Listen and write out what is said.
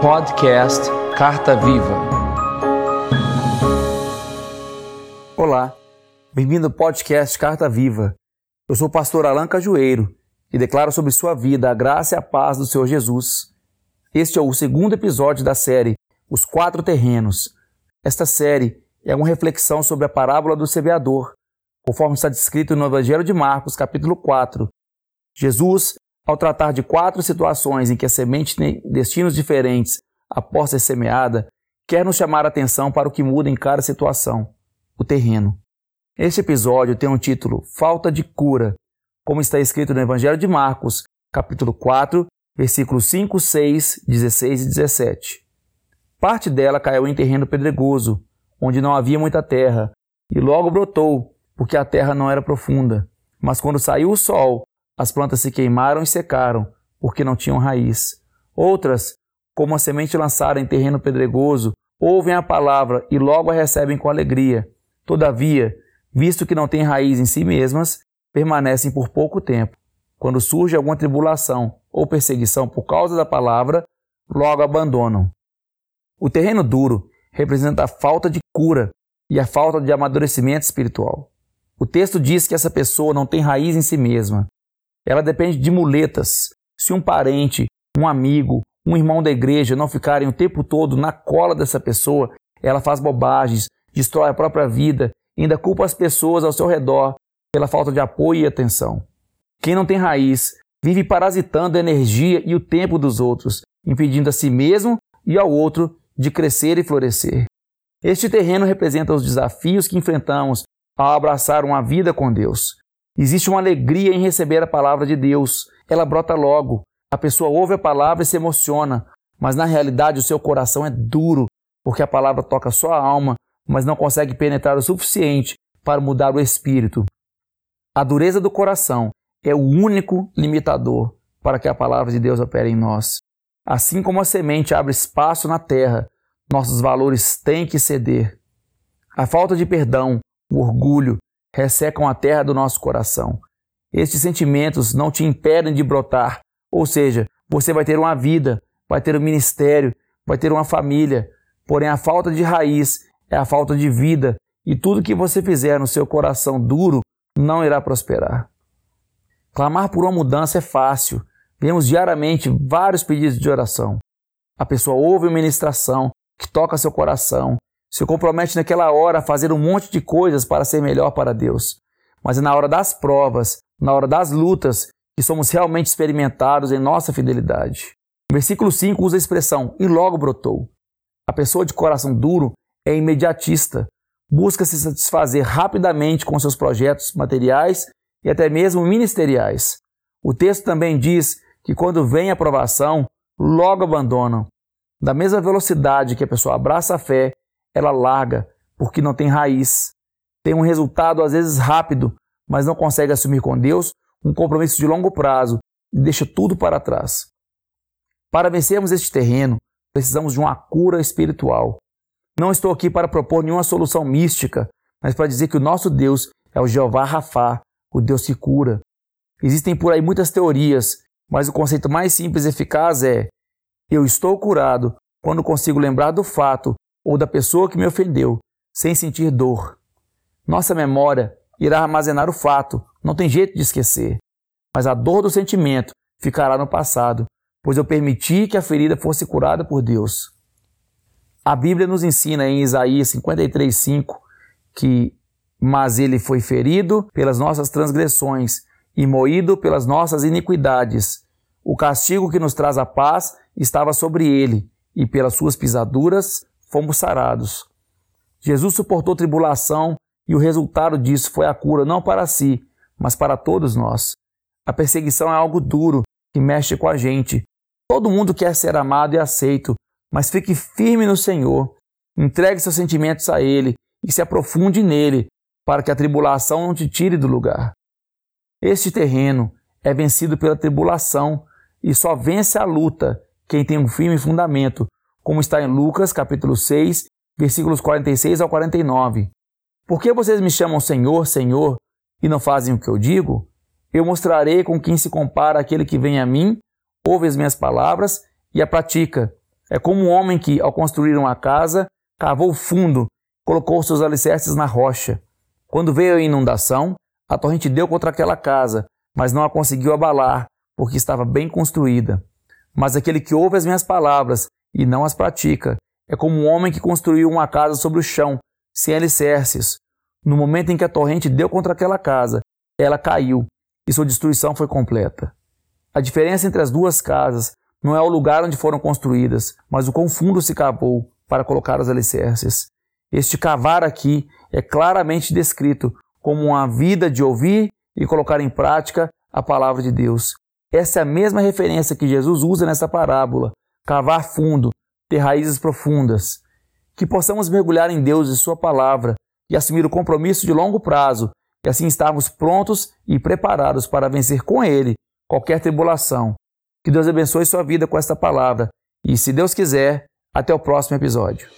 Podcast Carta Viva. Olá, bem-vindo ao podcast Carta Viva. Eu sou o pastor Alan Cajueiro e declaro sobre sua vida a graça e a paz do Senhor Jesus. Este é o segundo episódio da série Os Quatro Terrenos. Esta série é uma reflexão sobre a parábola do semeador, conforme está descrito no Evangelho de Marcos, capítulo 4. Jesus ao tratar de quatro situações em que a semente tem destinos diferentes após ser semeada, quer nos chamar a atenção para o que muda em cada situação: o terreno. Este episódio tem um título Falta de cura, como está escrito no Evangelho de Marcos, capítulo 4, versículos 5, 6, 16 e 17. Parte dela caiu em terreno pedregoso, onde não havia muita terra, e logo brotou, porque a terra não era profunda. Mas quando saiu o sol as plantas se queimaram e secaram, porque não tinham raiz. Outras, como a semente lançada em terreno pedregoso, ouvem a palavra e logo a recebem com alegria. Todavia, visto que não têm raiz em si mesmas, permanecem por pouco tempo. Quando surge alguma tribulação ou perseguição por causa da palavra, logo abandonam. O terreno duro representa a falta de cura e a falta de amadurecimento espiritual. O texto diz que essa pessoa não tem raiz em si mesma. Ela depende de muletas. Se um parente, um amigo, um irmão da igreja não ficarem o tempo todo na cola dessa pessoa, ela faz bobagens, destrói a própria vida ainda culpa as pessoas ao seu redor pela falta de apoio e atenção. Quem não tem raiz vive parasitando a energia e o tempo dos outros, impedindo a si mesmo e ao outro de crescer e florescer. Este terreno representa os desafios que enfrentamos ao abraçar uma vida com Deus. Existe uma alegria em receber a palavra de Deus. Ela brota logo. A pessoa ouve a palavra e se emociona, mas na realidade o seu coração é duro, porque a palavra toca sua alma, mas não consegue penetrar o suficiente para mudar o espírito. A dureza do coração é o único limitador para que a palavra de Deus opere em nós. Assim como a semente abre espaço na terra, nossos valores têm que ceder. A falta de perdão, o orgulho, ressecam a terra do nosso coração. Estes sentimentos não te impedem de brotar, ou seja, você vai ter uma vida, vai ter um ministério, vai ter uma família, porém a falta de raiz é a falta de vida e tudo que você fizer no seu coração duro não irá prosperar. Clamar por uma mudança é fácil. Vemos diariamente vários pedidos de oração. A pessoa ouve uma ministração que toca seu coração, se compromete naquela hora a fazer um monte de coisas para ser melhor para Deus. Mas é na hora das provas, na hora das lutas, que somos realmente experimentados em nossa fidelidade. O versículo 5 usa a expressão e logo brotou. A pessoa de coração duro é imediatista, busca se satisfazer rapidamente com seus projetos materiais e até mesmo ministeriais. O texto também diz que quando vem a aprovação, logo abandonam. Da mesma velocidade que a pessoa abraça a fé, ela larga porque não tem raiz. Tem um resultado às vezes rápido, mas não consegue assumir com Deus um compromisso de longo prazo e deixa tudo para trás. Para vencermos este terreno, precisamos de uma cura espiritual. Não estou aqui para propor nenhuma solução mística, mas para dizer que o nosso Deus é o Jeová Rafá, o Deus que cura. Existem por aí muitas teorias, mas o conceito mais simples e eficaz é: eu estou curado quando consigo lembrar do fato ou da pessoa que me ofendeu, sem sentir dor. Nossa memória irá armazenar o fato, não tem jeito de esquecer. Mas a dor do sentimento ficará no passado, pois eu permiti que a ferida fosse curada por Deus. A Bíblia nos ensina em Isaías 53:5 que mas ele foi ferido pelas nossas transgressões e moído pelas nossas iniquidades. O castigo que nos traz a paz estava sobre ele, e pelas suas pisaduras fomos sarados. Jesus suportou tribulação e o resultado disso foi a cura não para si, mas para todos nós. A perseguição é algo duro que mexe com a gente. Todo mundo quer ser amado e aceito, mas fique firme no Senhor. Entregue seus sentimentos a Ele e se aprofunde nele, para que a tribulação não te tire do lugar. Este terreno é vencido pela tribulação e só vence a luta quem tem um firme fundamento, como está em Lucas, capítulo 6, versículos 46 ao 49. Por que vocês me chamam Senhor, Senhor, e não fazem o que eu digo? Eu mostrarei com quem se compara aquele que vem a mim, ouve as minhas palavras e a pratica. É como um homem que, ao construir uma casa, cavou fundo, colocou seus alicerces na rocha. Quando veio a inundação, a torrente deu contra aquela casa, mas não a conseguiu abalar, porque estava bem construída. Mas aquele que ouve as minhas palavras e não as pratica é como um homem que construiu uma casa sobre o chão, sem alicerces. No momento em que a torrente deu contra aquela casa, ela caiu e sua destruição foi completa. A diferença entre as duas casas não é o lugar onde foram construídas, mas o quão fundo se cavou para colocar os alicerces. Este cavar aqui é claramente descrito como uma vida de ouvir e colocar em prática a palavra de Deus. Essa é a mesma referência que Jesus usa nessa parábola: cavar fundo, ter raízes profundas. Que possamos mergulhar em Deus e Sua palavra e assumir o compromisso de longo prazo, e assim estarmos prontos e preparados para vencer com Ele qualquer tribulação. Que Deus abençoe sua vida com esta palavra. E se Deus quiser, até o próximo episódio.